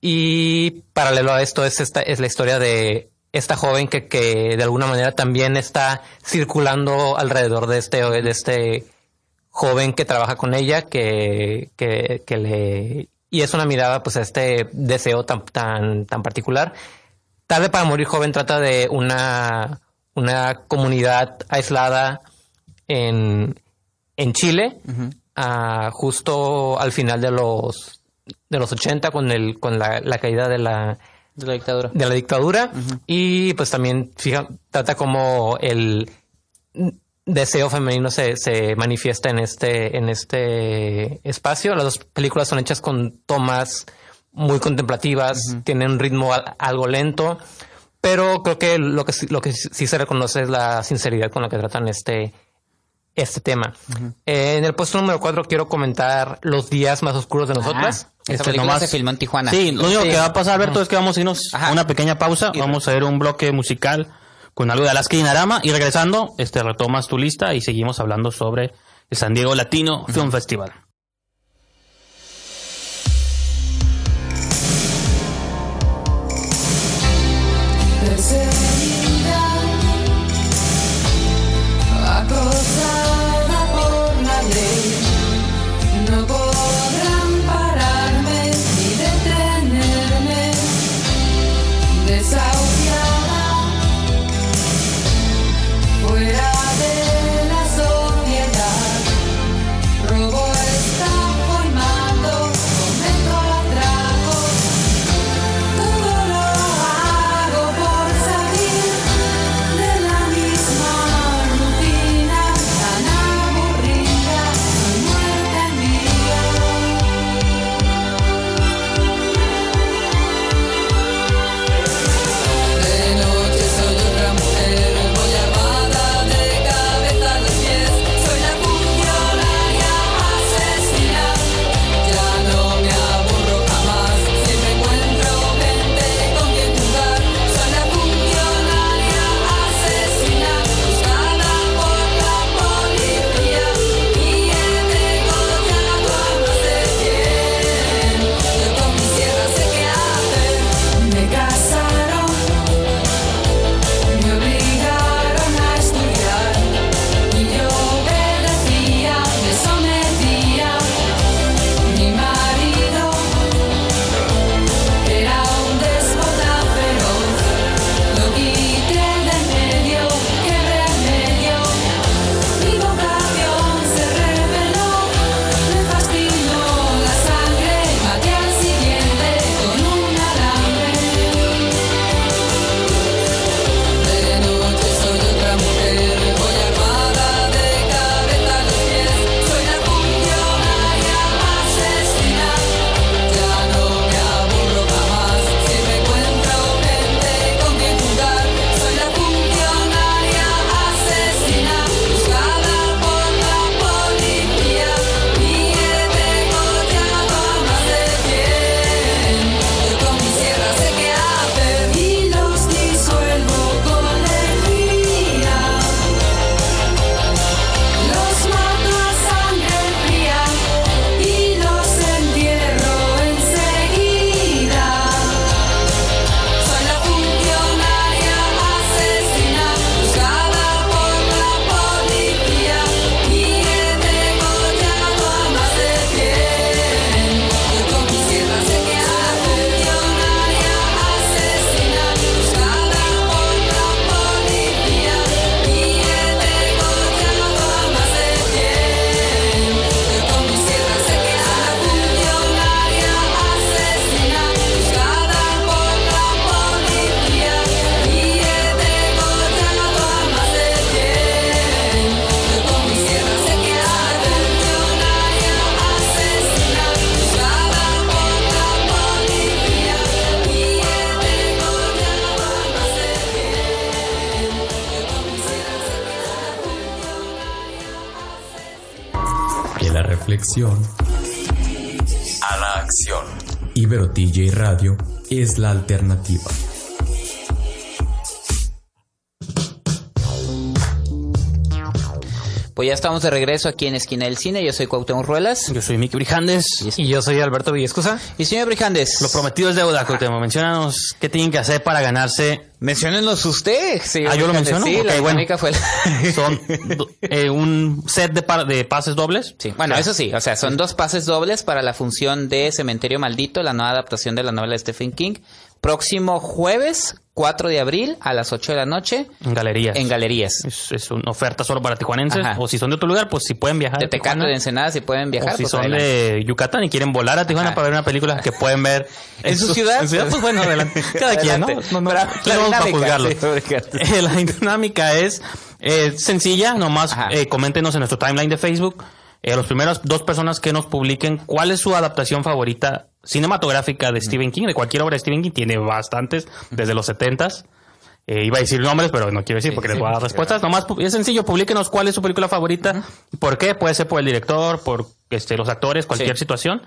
y paralelo a esto es esta es la historia de esta joven que, que de alguna manera también está circulando alrededor de este de este joven que trabaja con ella que, que, que le y es una mirada pues a este deseo tan tan tan particular. Tarde para morir joven trata de una una comunidad aislada en en Chile justo al final de los de los 80 con el con la, la caída de la De la dictadura. de la dictadura. Y pues también fija, trata como el deseo femenino se, se manifiesta en este en este espacio. Las dos películas son hechas con tomas muy contemplativas, tienen un ritmo al- algo lento, pero creo que lo que sí- lo que sí se reconoce es la sinceridad con la que tratan este este tema. Eh, en el puesto número 4 quiero comentar Los días más oscuros de nosotras. Ah, Este, película nomás- se filmó en Tijuana. Sí, lo único Sí. que va a pasar, Alberto, es que vamos a irnos Ajá. a una pequeña pausa. Vamos a ver un bloque musical con algo de Alaska y Dinarama. Y regresando, este, retomas tu lista y seguimos hablando sobre el San Diego Latino Film Festival. Alternativa. Pues ya estamos de regreso aquí en Esquina del Cine. Yo soy Cuauhtémoc Ruelas. Yo soy Mickey Brijandes. Y yo soy Alberto Villescusa. Y señor Brijandes. Lo prometido es deuda, Cuauhtémoc. Menciónanos qué tienen que hacer para ganarse. Menciónenos usted, señor Ah, ¿yo lo menciono? Sí, Ok, la bueno. fue la- [LAUGHS] Son eh, un set de, pa- de pases dobles. Sí, bueno, eso sí, o sea, son dos pases dobles para la función de Cementerio Maldito, la nueva adaptación de la novela de Stephen King. Próximo jueves, 4 de abril, a las 8 de la noche, En galerías. en galerías. Es, es una oferta solo para tijuanenses. Ajá. O si son de otro lugar, pues si pueden viajar. De a Tecate, Tijuana. de Ensenada, si pueden viajar, o si pues son adelante. de Yucatán y quieren volar a Tijuana Ajá. para ver una película que pueden ver [LAUGHS] ¿En su ciudad? en pues bueno, adelante. [LAUGHS] Cada quien, ¿no? No, no, Pero ¿quién la vamos dinámica, juzgarlo. sí, [LAUGHS] Eh, la dinámica es eh, sencilla, nomás eh, coméntenos en nuestro timeline de Facebook. Eh, las primeras dos personas que nos publiquen cuál es su adaptación favorita cinematográfica de Stephen King, de cualquier obra de Stephen King, tiene bastantes, desde los 70s. Eh, iba a decir nombres, pero no quiero decir porque les voy a dar respuestas. Nomás es sencillo, publíquenos cuál es su película favorita por qué. Puede ser por el director, por este, los actores, cualquier Sí. situación.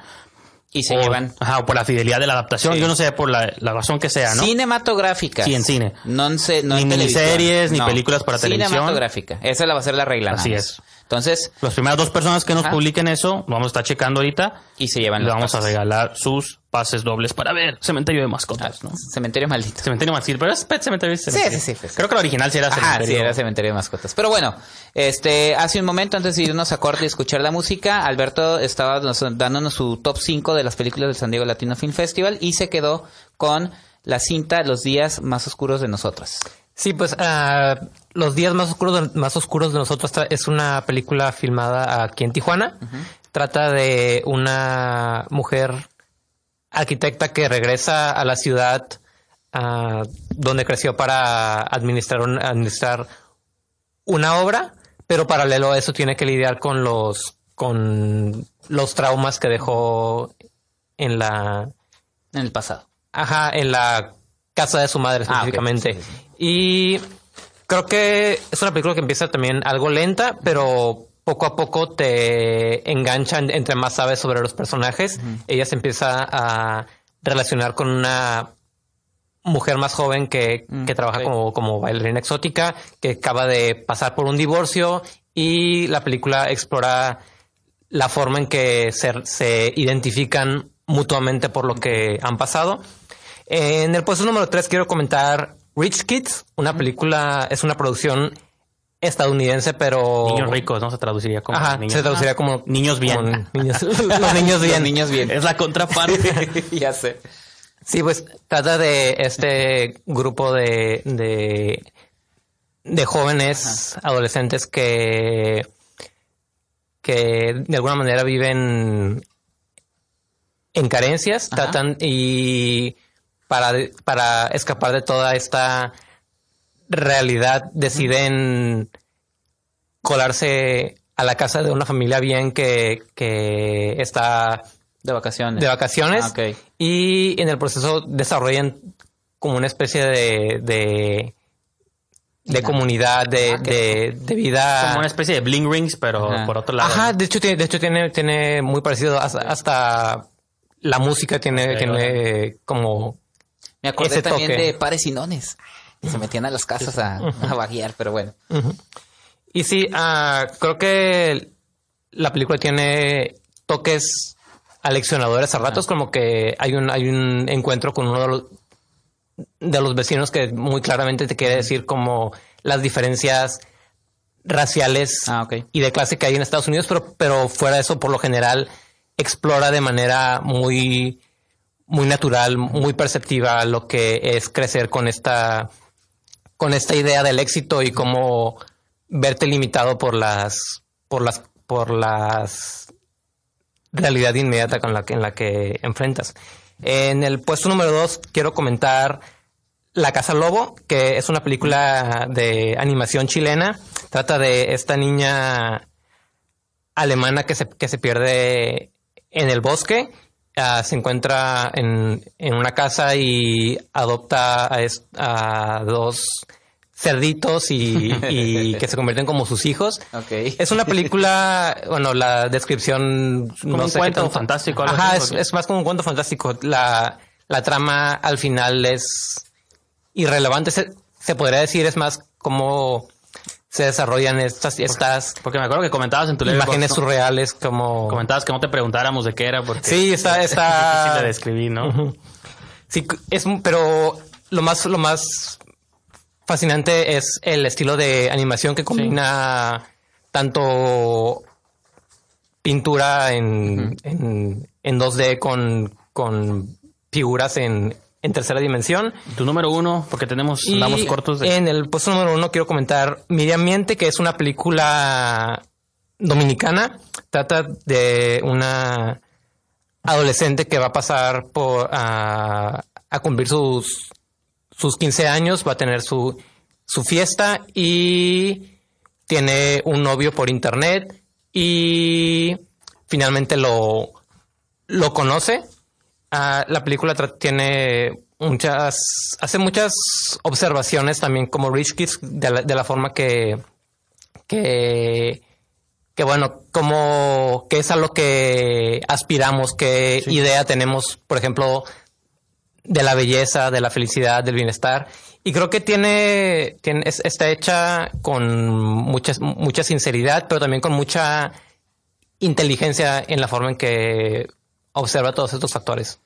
Y se o, llevan Ajá, o por la fidelidad de la adaptación. Sí. Yo no sé por la, la razón que sea, ¿no? cinematográficas. Sí, en cine. No en, ce- no Ni en miniseries, ni películas para televisión. Cinematográfica. Esa la va a ser la regla. Así es. Entonces, Las primeras dos personas que nos publiquen eso, lo vamos a estar checando ahorita. y se llevan Le los vamos a regalar sus pases dobles para ver Cementerio de Mascotas, ¿no? Cementerio maldito. Cementerio Mascotas, pero es Pet Cementerio. Sí, Cementerio. sí, sí, pues. Creo que la original sí era Cementerio. sí, era cementerio de mascotas. Pero bueno, este, hace un momento antes de irnos a corte y escuchar la música, Alberto estaba nos- dándonos su top 5 de las películas del San Diego Latino Film Festival y se quedó con la cinta Los días más oscuros de nosotros. Sí, pues ah, Los días más oscuros de, más oscuros de nosotros es una película filmada aquí en Tijuana. Trata de una mujer arquitecta que regresa a la ciudad ah, donde creció para administrar, un- administrar una obra, pero paralelo a eso tiene que lidiar con los con los traumas que dejó en la En el pasado. Ajá, en la casa de su madre Ah, específicamente. Sí, sí, Y creo que es una película que empieza también algo lenta, pero poco a poco te engancha en- entre más sabes sobre los personajes. Ella se empieza a relacionar con una mujer más joven que, Mm, que trabaja como, como bailarina exótica, que acaba de pasar por un divorcio y la película explora la forma en que se, se identifican mutuamente por lo que han pasado. En el puesto número 3 quiero comentar Rich Kids, una película, es una producción estadounidense, pero... Niños ricos, ¿no? Se traduciría como Ajá, niños. se traduciría como... Niños bien. como [LAUGHS] niños- los niños bien. Los niños bien. Es la contraparte. [LAUGHS] ya sé. Sí, pues trata de este grupo de, de, de jóvenes adolescentes que, que de alguna manera viven en carencias, Ajá. tratan y para, para escapar de toda esta realidad deciden colarse a la casa de una familia bien que, que está De vacaciones. de vacaciones Ah, y en el proceso desarrollan como una especie de de, de comunidad de, Ah, de, de vida como una especie de bling rings, pero Ajá. por otro lado. ajá de hecho tiene de hecho tiene tiene muy parecido hasta, hasta la música tiene tiene como Me acordé ese también toque. de pares y nones. Que se metían a las casas a, a vaguear, pero bueno. Y sí, ah, creo que la película tiene toques aleccionadores a ratos, como que hay un, hay un encuentro con uno de los, de los vecinos que muy claramente te quiere decir como las diferencias raciales Ah, y de clase que hay en Estados Unidos, pero, pero fuera de eso, por lo general, explora de manera muy, muy natural, muy perceptiva lo que es crecer con esta, con esta idea del éxito y cómo verte limitado por las, por las, por las realidad inmediata con la que, en la que enfrentas. En el puesto número dos quiero comentar La Casa Lobo, que es una película de animación chilena. Trata de esta niña alemana que se, que se pierde en el bosque. Ah, se encuentra en, en una casa y adopta a, es- a dos cerditos y, y [LAUGHS] que se convierten como sus hijos. Es una película, bueno, la descripción Como no un sé cuento fantástico, algo Ajá, es más como un cuento fantástico. La, la trama al final es irrelevante. Se, se podría decir, es más como se desarrollan estas, estas Porque me acuerdo que comentabas en tu imágenes surreales como... Comentabas que no te preguntáramos de qué era porque Sí, está, [LAUGHS] es está... difícil de describir, ¿no? Sí, es, un- pero lo más, lo más fascinante es el estilo de animación que combina tanto pintura en, en, en 2D con, con figuras en, en tercera dimensión. Tu número uno, porque tenemos, Y andamos cortos de... en el puesto número uno quiero comentar Mi Ambiente, que es una película dominicana. Trata de una adolescente que va a pasar por a, a cumplir sus, sus 15 años, va a tener su, su fiesta y tiene un novio por internet y finalmente lo, lo conoce. Ah, la película tiene muchas, hace muchas observaciones también como Rich Kids de la, de la forma que, que, que bueno, como que es a lo que aspiramos, qué idea tenemos, por ejemplo, de la belleza, de la felicidad, del bienestar. Y creo que tiene, tiene es- está hecha con mucha, mucha sinceridad, pero también con mucha inteligencia en la forma en que observa todos estos factores.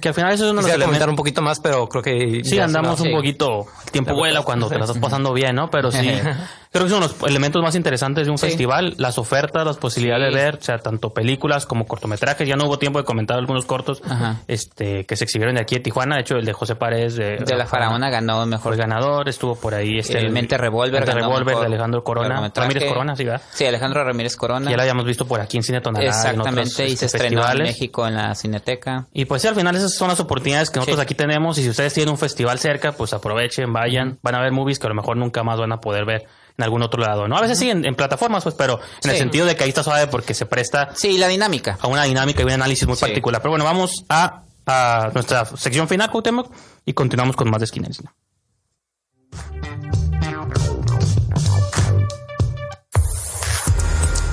Que al final eso es uno de los elementos... un poquito más, pero creo que Sí, andamos un poquito... El tiempo vuela cuando te la estás pasando bien, ¿no? Pero sí, [LAUGHS] creo que son los elementos más interesantes de un Sí. festival. Las ofertas, las posibilidades Sí. de ver, o sea, tanto películas como cortometrajes. Ya no hubo tiempo de comentar algunos cortos Ajá. este que se exhibieron de aquí de Tijuana. De hecho, el de José Paredes de, De la Faraona ganó el mejor ganador. Estuvo por ahí este... El Mente Revolver Mente Revolver de Alejandro Corona. Ramírez Corona, sí, ¿verdad? Sí, Alejandro Ramírez Corona. Ya lo habíamos visto por aquí en Cine Tonalá. en otros, Exactamente, y se este, estrenó en. México en la Cineteca. Y pues sí, al final esas son las oportunidades que nosotros Sí. aquí tenemos. Y si ustedes tienen un festival cerca, pues aprovechen, vayan. Van a ver movies que a lo mejor nunca más van a poder ver en algún otro lado, ¿no? A veces sí, en, en plataformas, pues, pero en el sentido de que ahí está suave porque se presta Sí, la dinámica. a una dinámica y un análisis muy Sí. particular. Pero bueno, vamos a, a nuestra sección final, Cuauhtémoc, y continuamos con más de Esquina.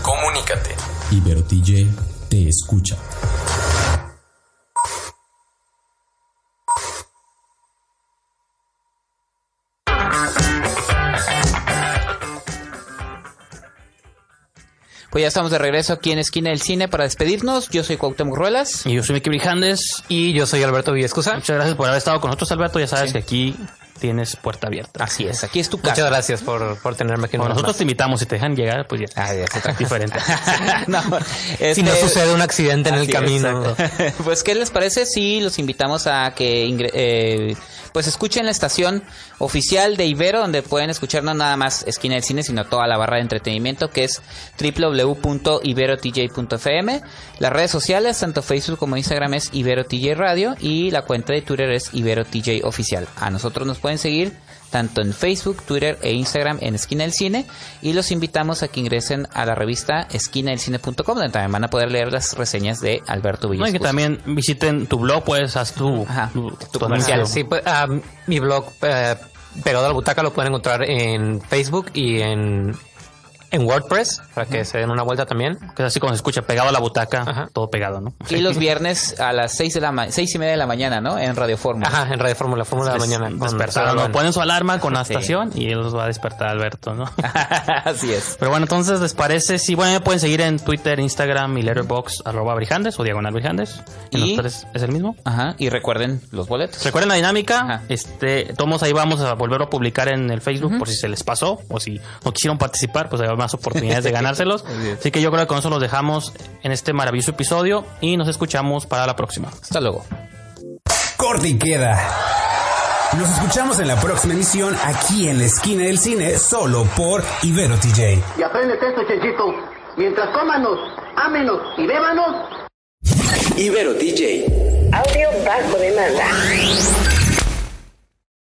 Comunícate. Ibero TJ te escucha. Pues ya estamos de regreso aquí en Esquina del Cine para despedirnos. Yo soy Cuauhtémoc Ruelas. Y yo soy Miki Brijandes. Y yo soy Alberto Villescusa. Muchas gracias por haber estado con nosotros, Alberto. Ya sabes que aquí tienes puerta abierta. Así es, aquí es tu Muchas casa. gracias por, por tenerme aquí. Bueno, nosotros te invitamos. Si te dejan llegar, pues ya. Ah, ya, es otra diferente. [LAUGHS] no, más. Si no este- sucede un accidente en el es, camino. [LAUGHS] pues, ¿qué les parece si los invitamos a que eh, pues escuchen la estación oficial de Ibero, donde pueden escuchar no nada más Esquina del Cine, sino toda la barra de entretenimiento, que es www.iberotj.fm. Las redes sociales, tanto Facebook como Instagram, es IberoTJ Radio y la cuenta de Twitter es IberoTJ Oficial. A nosotros nos pueden seguir tanto en Facebook, Twitter e Instagram en Esquina del Cine. Y los invitamos a que ingresen a la revista esquinadelcine.com donde también van a poder leer las reseñas de Alberto No, y que también visiten tu blog, pues haz tu, Ajá, tu, tu tu comercial. Sí, pues, ah, mi blog eh, Pegado a la Butaca lo pueden encontrar en Facebook y en, en WordPress para que se den una vuelta también. Que es así como se escucha, pegado a la butaca, Ajá. todo pegado, ¿no? Y los viernes a las seis de la ma- seis y media de la mañana, ¿no? En Radio Fórmula. Ajá, en Radio Fórmula, Fórmula de la Mañana. con despertar, Salman. ¿no? Ponen su alarma con la [LAUGHS] Sí. estación y él los va a despertar Alberto, ¿no? [LAUGHS] Así es. Pero bueno, entonces, ¿les parece? Sí, bueno, me pueden seguir en Twitter, Instagram y Letterboxd, arroba Brijandes o Diagonal Brijandes. ¿Y Y- nosotros es el mismo? Ajá. Y recuerden los boletos. Recuerden la dinámica, Ajá. este, todos ahí vamos a volver a publicar en el Facebook por si se les pasó o si no quisieron participar, pues hay más oportunidades de [LAUGHS] ganárselos. Así que yo creo que con eso los dejamos en este maravilloso episodio y nos escuchamos para la próxima. Hasta luego. Corte y queda. Nos escuchamos en la próxima emisión aquí en la esquina del cine, solo por Ibero TJ. Y apréndete esto, Chenchito. Mientras cómanos, ámenos y bébanos, Ibero DJ. Audio bajo demanda.